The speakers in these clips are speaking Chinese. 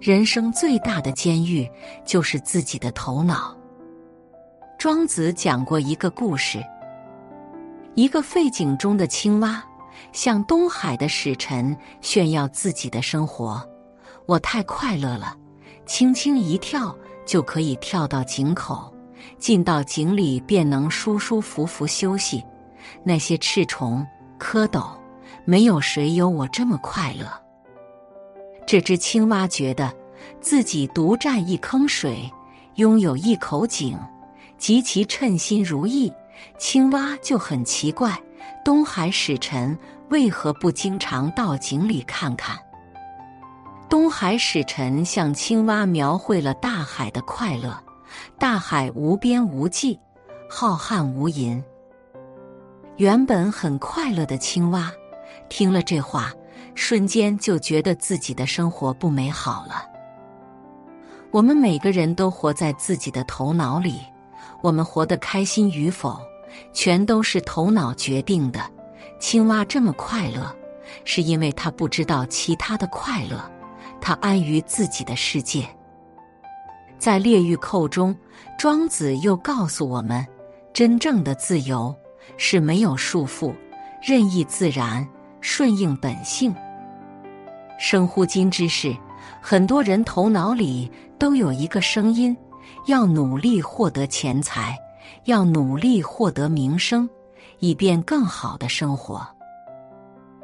人生最大的监狱就是自己的头脑。庄子讲过一个故事：一个废井中的青蛙向东海的使臣炫耀自己的生活：“我太快乐了，轻轻一跳就可以跳到井口，进到井里便能舒舒服服休息。那些赤虫、蝌蚪，没有谁有我这么快乐。”这只青蛙觉得自己独占一坑水，拥有一口井，极其称心如意。青蛙就很奇怪，东海使臣为何不经常到井里看看？东海使臣向青蛙描绘了大海的快乐：大海无边无际，浩瀚无垠。原本很快乐的青蛙，听了这话。瞬间就觉得自己的生活不美好了。我们每个人都活在自己的头脑里，我们活得开心与否，全都是头脑决定的。青蛙这么快乐，是因为它不知道其他的快乐，它安于自己的世界。在《列御寇》中，庄子又告诉我们，真正的自由是没有束缚，任意自然，顺应本性。生乎今之事，很多人头脑里都有一个声音：要努力获得钱财，要努力获得名声，以便更好的生活。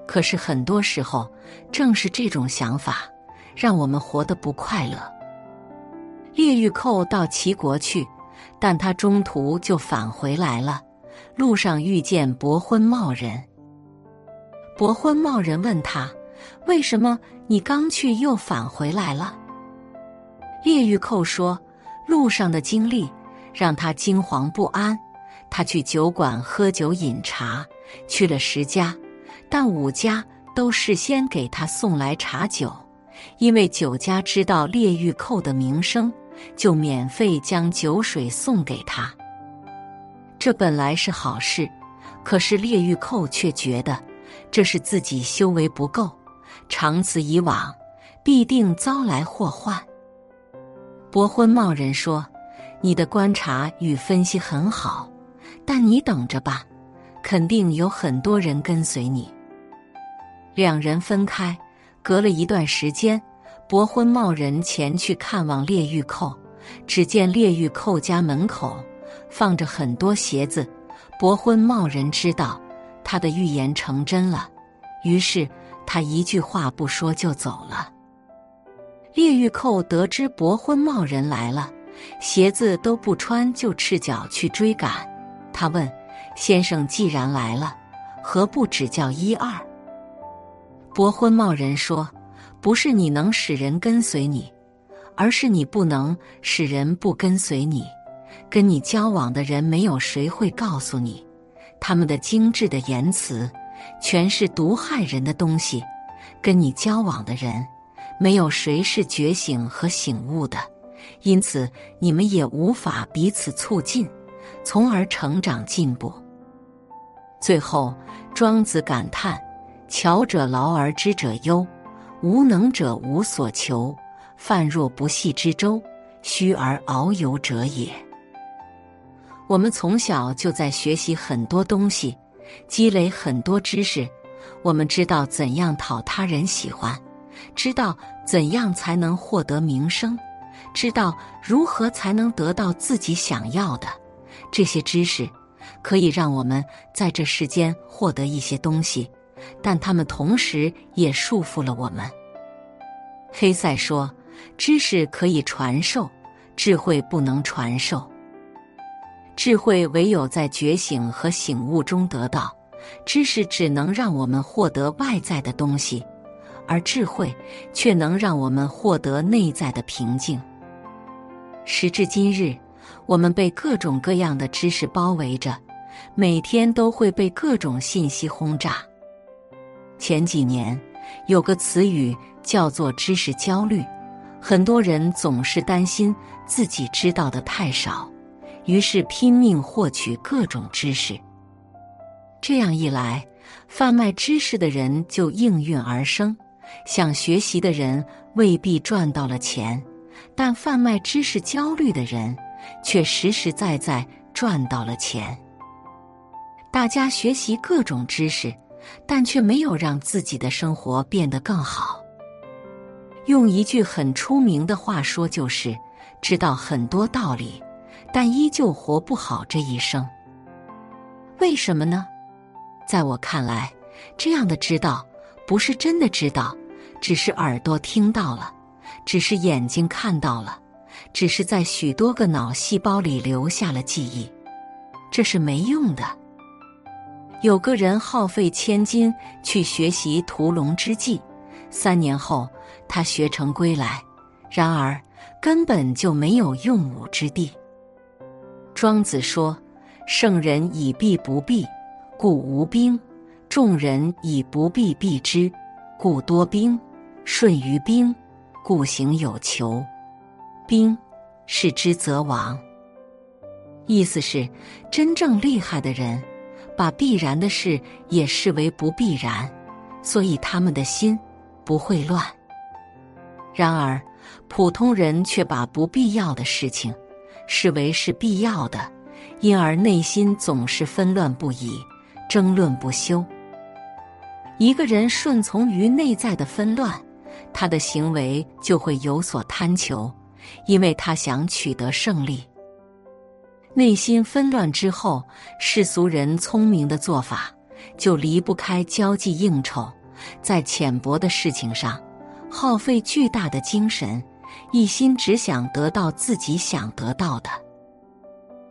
可是很多时候，正是这种想法，让我们活得不快乐。列玉寇到齐国去，但他中途就返回来了。路上遇见伯昏茂人，伯昏茂人问他。为什么你刚去又返回来了？列玉寇说：“路上的经历让他惊惶不安。他去酒馆喝酒饮茶，去了十家，但五家都事先给他送来茶酒，因为酒家知道列玉寇的名声，就免费将酒水送给他。这本来是好事，可是列玉寇却觉得这是自己修为不够。”长此以往，必定遭来祸患。伯昏茂人说：“你的观察与分析很好，但你等着吧，肯定有很多人跟随你。”两人分开，隔了一段时间，伯昏茂人前去看望列玉寇，只见列玉寇家门口放着很多鞋子。伯昏茂人知道他的预言成真了，于是。他一句话不说就走了。列玉寇得知伯昏茂人来了，鞋子都不穿就赤脚去追赶。他问：“先生既然来了，何不指教一二？”伯昏茂人说：“不是你能使人跟随你，而是你不能使人不跟随你。跟你交往的人没有谁会告诉你，他们的精致的言辞。”全是毒害人的东西，跟你交往的人，没有谁是觉醒和醒悟的，因此你们也无法彼此促进，从而成长进步。最后，庄子感叹：“巧者劳而知者忧，无能者无所求。泛若不系之舟，虚而遨游者也。”我们从小就在学习很多东西。积累很多知识，我们知道怎样讨他人喜欢，知道怎样才能获得名声，知道如何才能得到自己想要的。这些知识可以让我们在这世间获得一些东西，但他们同时也束缚了我们。黑塞说：“知识可以传授，智慧不能传授。”智慧唯有在觉醒和醒悟中得到，知识只能让我们获得外在的东西，而智慧却能让我们获得内在的平静。时至今日，我们被各种各样的知识包围着，每天都会被各种信息轰炸。前几年有个词语叫做“知识焦虑”，很多人总是担心自己知道的太少。于是拼命获取各种知识，这样一来，贩卖知识的人就应运而生，想学习的人未必赚到了钱，但贩卖知识焦虑的人却实实在在赚到了钱。大家学习各种知识，但却没有让自己的生活变得更好。用一句很出名的话说，就是知道很多道理，但依旧活不好这一生。为什么呢？在我看来，这样的知道不是真的知道，只是耳朵听到了，只是眼睛看到了，只是在许多个脑细胞里留下了记忆，这是没用的。有个人耗费千金去学习屠龙之技，三年后他学成归来，然而根本就没有用武之地。庄子说：“圣人以避不避，故无兵；众人以不避避之，故多兵。顺于兵，故行有求。兵，视之则亡。”意思是，真正厉害的人。把必然的事也视为不必然，所以他们的心不会乱。然而，普通人却把不必要的事情视为是必要的，因而内心总是纷乱不已，争论不休。一个人顺从于内在的纷乱，他的行为就会有所贪求，因为他想取得胜利。内心纷乱之后，世俗人聪明的做法就离不开交际应酬，在浅薄的事情上耗费巨大的精神，一心只想得到自己想得到的。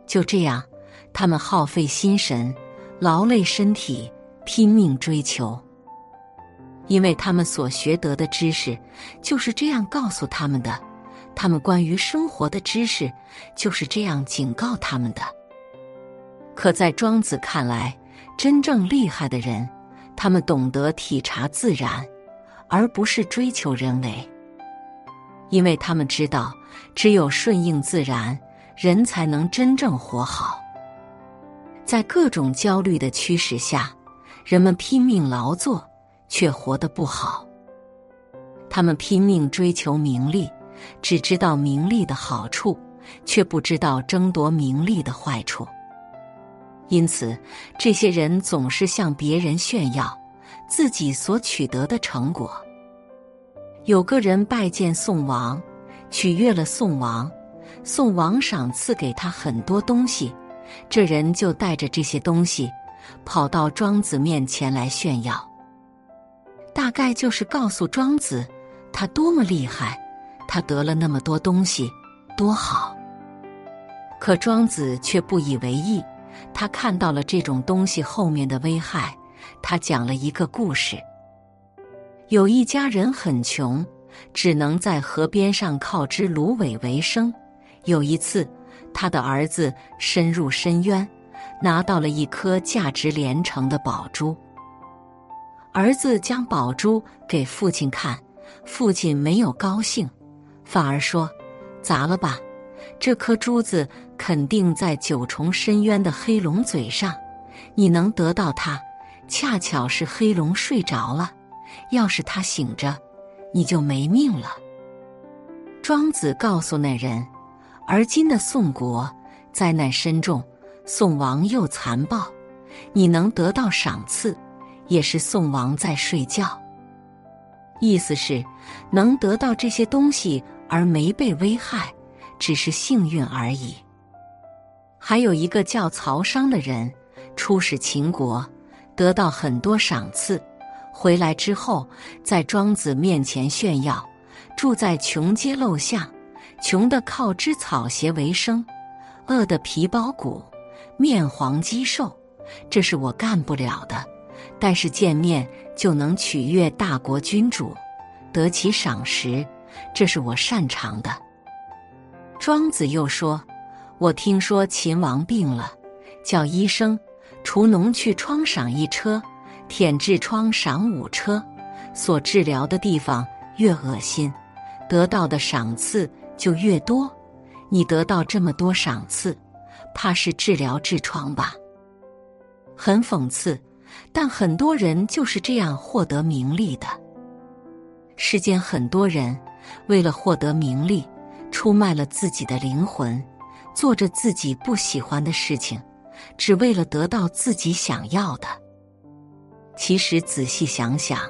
就这样，他们耗费心神，劳累身体，拼命追求，因为他们所学得的知识就是这样告诉他们的。他们关于生活的知识就是这样警告他们的。可在庄子看来，真正厉害的人，他们懂得体察自然，而不是追求人为，因为他们知道，只有顺应自然，人才能真正活好。在各种焦虑的驱使下，人们拼命劳作，却活得不好。他们拼命追求名利。只知道名利的好处，却不知道争夺名利的坏处。因此，这些人总是向别人炫耀自己所取得的成果。有个人拜见宋王，取悦了宋王，宋王赏赐给他很多东西，这人就带着这些东西，跑到庄子面前来炫耀，大概就是告诉庄子他多么厉害。他得了那么多东西，多好！可庄子却不以为意。他看到了这种东西后面的危害。他讲了一个故事：有一家人很穷，只能在河边上靠织芦苇为生。有一次，他的儿子深入深渊，拿到了一颗价值连城的宝珠。儿子将宝珠给父亲看，父亲没有高兴。反而说：“砸了吧，这颗珠子肯定在九重深渊的黑龙嘴上。你能得到它，恰巧是黑龙睡着了。要是他醒着，你就没命了。”庄子告诉那人：“而今的宋国灾难深重，宋王又残暴，你能得到赏赐，也是宋王在睡觉。意思是，能得到这些东西。”而没被危害，只是幸运而已。还有一个叫曹商的人，出使秦国，得到很多赏赐，回来之后在庄子面前炫耀，住在穷街陋巷，穷的靠织草鞋为生，饿的皮包骨，面黄肌瘦，这是我干不了的。但是见面就能取悦大国君主，得其赏识。这是我擅长的。庄子又说：“我听说秦王病了，叫医生除农去窗赏一车，舔痔疮赏五车。所治疗的地方越恶心，得到的赏赐就越多。你得到这么多赏赐，怕是治疗痔疮吧？很讽刺，但很多人就是这样获得名利的。世间很多人为了获得名利，出卖了自己的灵魂，做着自己不喜欢的事情，只为了得到自己想要的。其实仔细想想，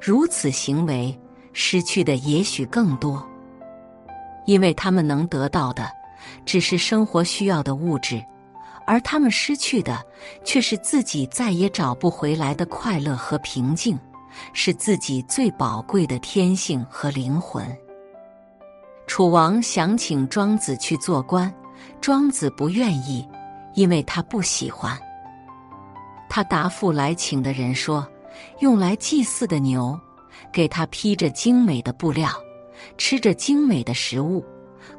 如此行为失去的也许更多，因为他们能得到的只是生活需要的物质，而他们失去的却是自己再也找不回来的快乐和平静。是自己最宝贵的天性和灵魂。楚王想请庄子去做官，庄子不愿意，因为他不喜欢。他答复来请的人说：“用来祭祀的牛，给他披着精美的布料，吃着精美的食物。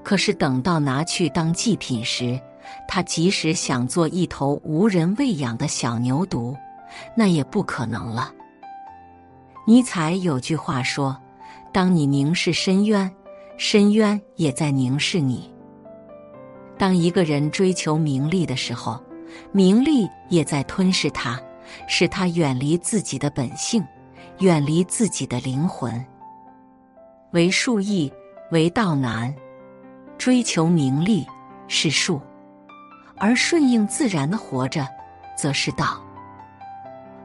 可是等到拿去当祭品时，他即使想做一头无人喂养的小牛犊，那也不可能了。”尼采有句话说：“当你凝视深渊，深渊也在凝视你。”当一个人追求名利的时候，名利也在吞噬他，使他远离自己的本性，远离自己的灵魂。为术易，为道难。追求名利是术，而顺应自然的活着，则是道。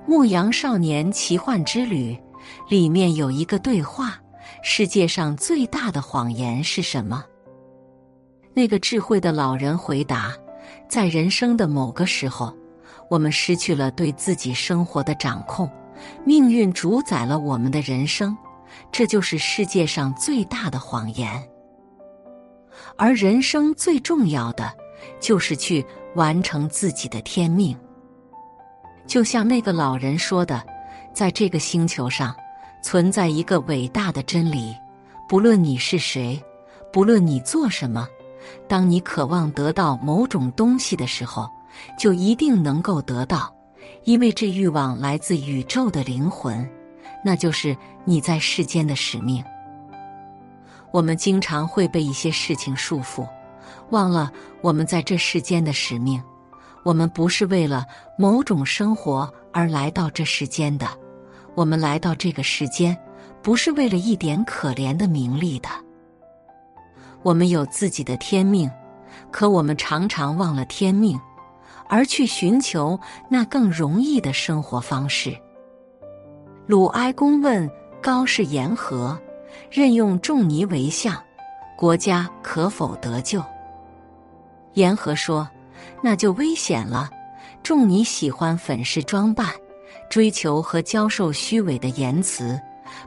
《牧羊少年奇幻之旅》。里面有一个对话：世界上最大的谎言是什么？那个智慧的老人回答：在人生的某个时候，我们失去了对自己生活的掌控，命运主宰了我们的人生，这就是世界上最大的谎言。而人生最重要的，就是去完成自己的天命。就像那个老人说的。在这个星球上，存在一个伟大的真理：不论你是谁，不论你做什么，当你渴望得到某种东西的时候，就一定能够得到，因为这欲望来自宇宙的灵魂，那就是你在世间的使命。我们经常会被一些事情束缚，忘了我们在这世间的使命。我们不是为了某种生活而来到这世间的。我们来到这个世间，不是为了一点可怜的名利的。我们有自己的天命，可我们常常忘了天命，而去寻求那更容易的生活方式。鲁哀公问高士言和：“任用仲尼为相，国家可否得救？”言和说：“那就危险了。仲尼喜欢粉饰装扮。”追求和教授虚伪的言辞，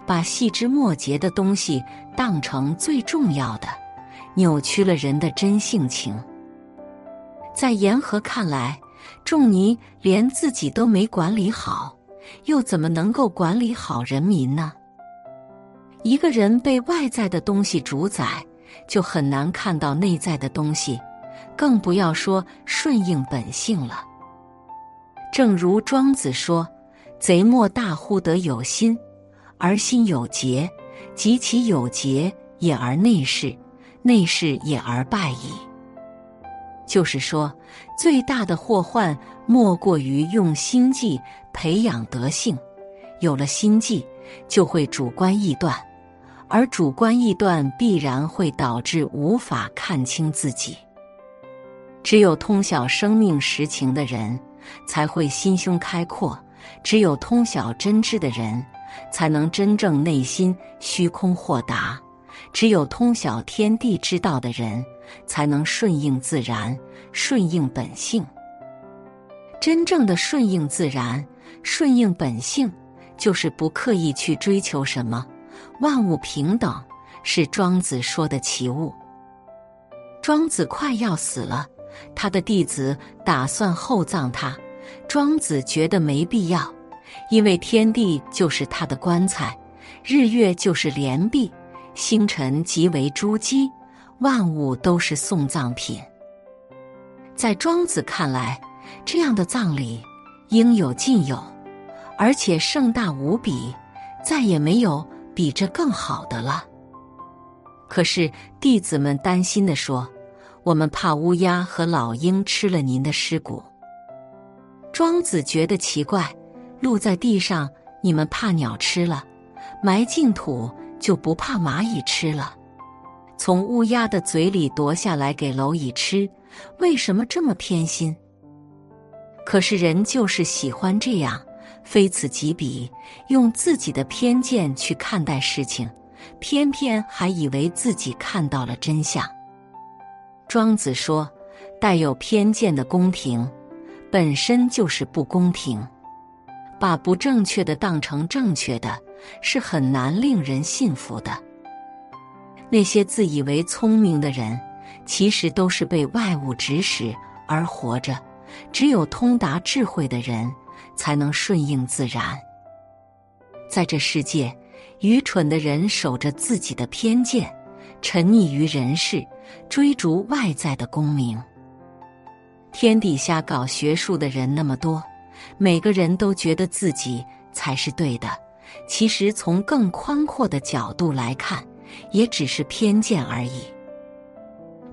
把细枝末节的东西当成最重要的，扭曲了人的真性情。在言和看来，仲尼连自己都没管理好，又怎么能够管理好人民呢？一个人被外在的东西主宰，就很难看到内在的东西，更不要说顺应本性了。正如庄子说。贼莫大乎得有心，而心有节；及其有节，也而内视，内事也而败矣。就是说，最大的祸患莫过于用心计培养德性。有了心计，就会主观臆断，而主观臆断必然会导致无法看清自己。只有通晓生命实情的人，才会心胸开阔。只有通晓真知的人，才能真正内心虚空豁达；只有通晓天地之道的人，才能顺应自然，顺应本性。真正的顺应自然，顺应本性，就是不刻意去追求什么，万物平等，是庄子说的奇物。庄子快要死了，他的弟子打算厚葬他。庄子觉得没必要，因为天地就是他的棺材，日月就是帘璧，星辰即为珠玑，万物都是送葬品。在庄子看来，这样的葬礼应有尽有，而且盛大无比，再也没有比这更好的了。可是弟子们担心的说：“我们怕乌鸦和老鹰吃了您的尸骨。”庄子觉得奇怪，露在地上，你们怕鸟吃了；埋进土，就不怕蚂蚁吃了？从乌鸦的嘴里夺下来给蝼蚁吃，为什么这么偏心？可是人就是喜欢这样，非此即彼，用自己的偏见去看待事情，偏偏还以为自己看到了真相。庄子说：“带有偏见的公平，本身就是不公平。把不正确的当成正确的，是很难令人信服的。那些自以为聪明的人，其实都是被外物指使而活着。只有通达智慧的人，才能顺应自然。在这世界，愚蠢的人守着自己的偏见，沉溺于人世。”追逐外在的功名，天底下搞学术的人那么多，每个人都觉得自己才是对的。其实从更宽阔的角度来看，也只是偏见而已。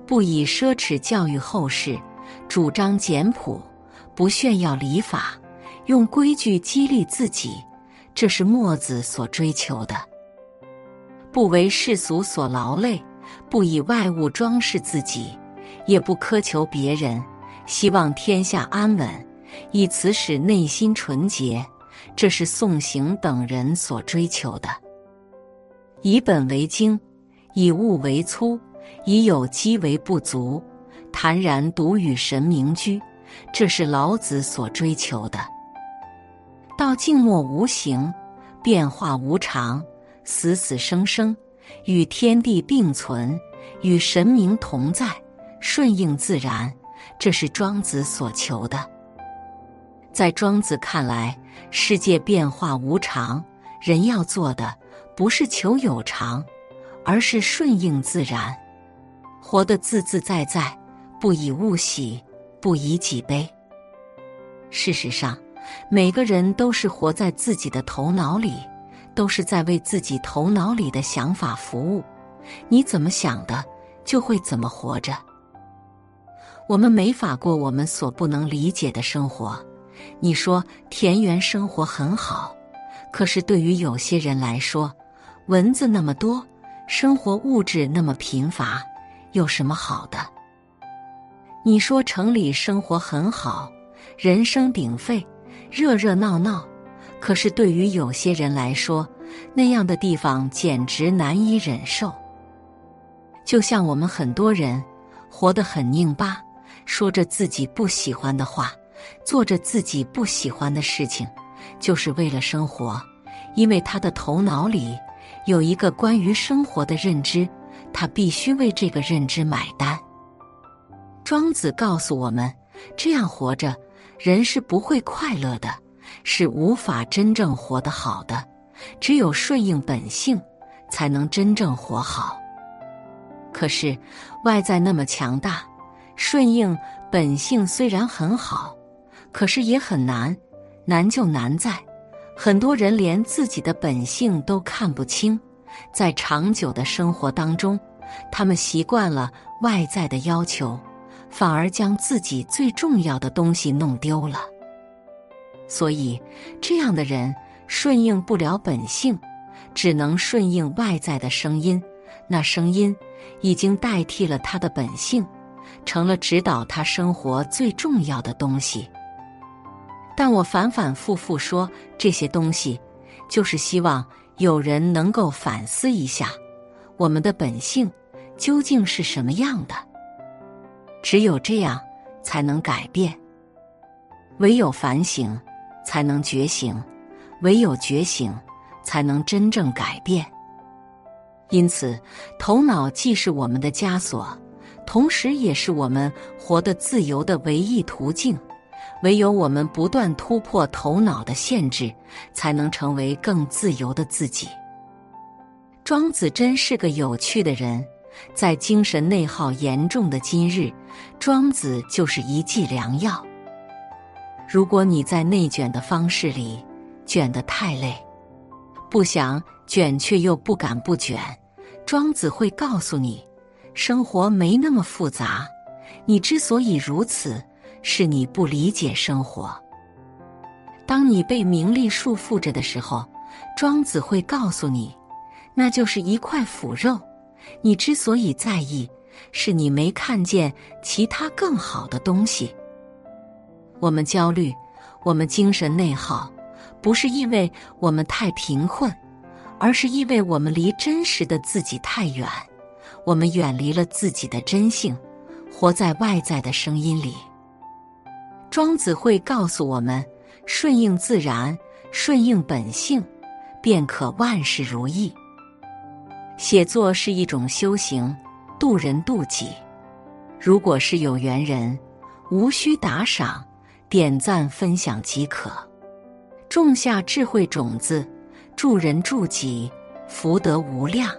不以奢侈教育后世，主张简朴，不炫耀礼法，用规矩激励自己，这是墨子所追求的。不为世俗所劳累。不以外物装饰自己，也不苛求别人，希望天下安稳，以此使内心纯洁。这是宋行等人所追求的。以本为经，以物为粗，以有机为不足，坦然独与神明居。这是老子所追求的。道静默无形，变化无常，死死生生。与天地并存，与神明同在，顺应自然，这是庄子所求的。在庄子看来，世界变化无常，人要做的不是求有常，而是顺应自然，活得自自在在，不以物喜，不以己悲。事实上，每个人都是活在自己的头脑里。都是在为自己头脑里的想法服务，你怎么想的，就会怎么活着。我们没法过我们所不能理解的生活。你说田园生活很好，可是对于有些人来说，蚊子那么多，生活物质那么贫乏，有什么好的？你说城里生活很好，人声鼎沸，热热闹闹。可是对于有些人来说，那样的地方简直难以忍受。就像我们很多人活得很拧巴，说着自己不喜欢的话，做着自己不喜欢的事情，就是为了生活。因为他的头脑里有一个关于生活的认知，他必须为这个认知买单。庄子告诉我们，这样活着，人是不会快乐的。是无法真正活得好的，只有顺应本性，才能真正活好。可是外在那么强大，顺应本性虽然很好，可是也很难。难就难在，很多人连自己的本性都看不清，在长久的生活当中，他们习惯了外在的要求，反而将自己最重要的东西弄丢了。所以，这样的人顺应不了本性，只能顺应外在的声音。那声音已经代替了他的本性，成了指导他生活最重要的东西。但我反反复复说这些东西，就是希望有人能够反思一下，我们的本性究竟是什么样的。只有这样，才能改变。唯有反省。才能觉醒，唯有觉醒，才能真正改变。因此，头脑既是我们的枷锁，同时也是我们活得自由的唯一途径。唯有我们不断突破头脑的限制，才能成为更自由的自己。庄子真是个有趣的人，在精神内耗严重的今日，庄子就是一剂良药。如果你在内卷的方式里卷得太累，不想卷却又不敢不卷，庄子会告诉你：生活没那么复杂。你之所以如此，是你不理解生活。当你被名利束缚着的时候，庄子会告诉你：那就是一块腐肉。你之所以在意，是你没看见其他更好的东西。我们焦虑，我们精神内耗，不是因为我们太贫困，而是因为我们离真实的自己太远。我们远离了自己的真性，活在外在的声音里。庄子会告诉我们：顺应自然，顺应本性，便可万事如意。写作是一种修行，渡人渡己。如果是有缘人，无需打赏、点赞、分享即可。种下智慧种子，助人助己，福德无量。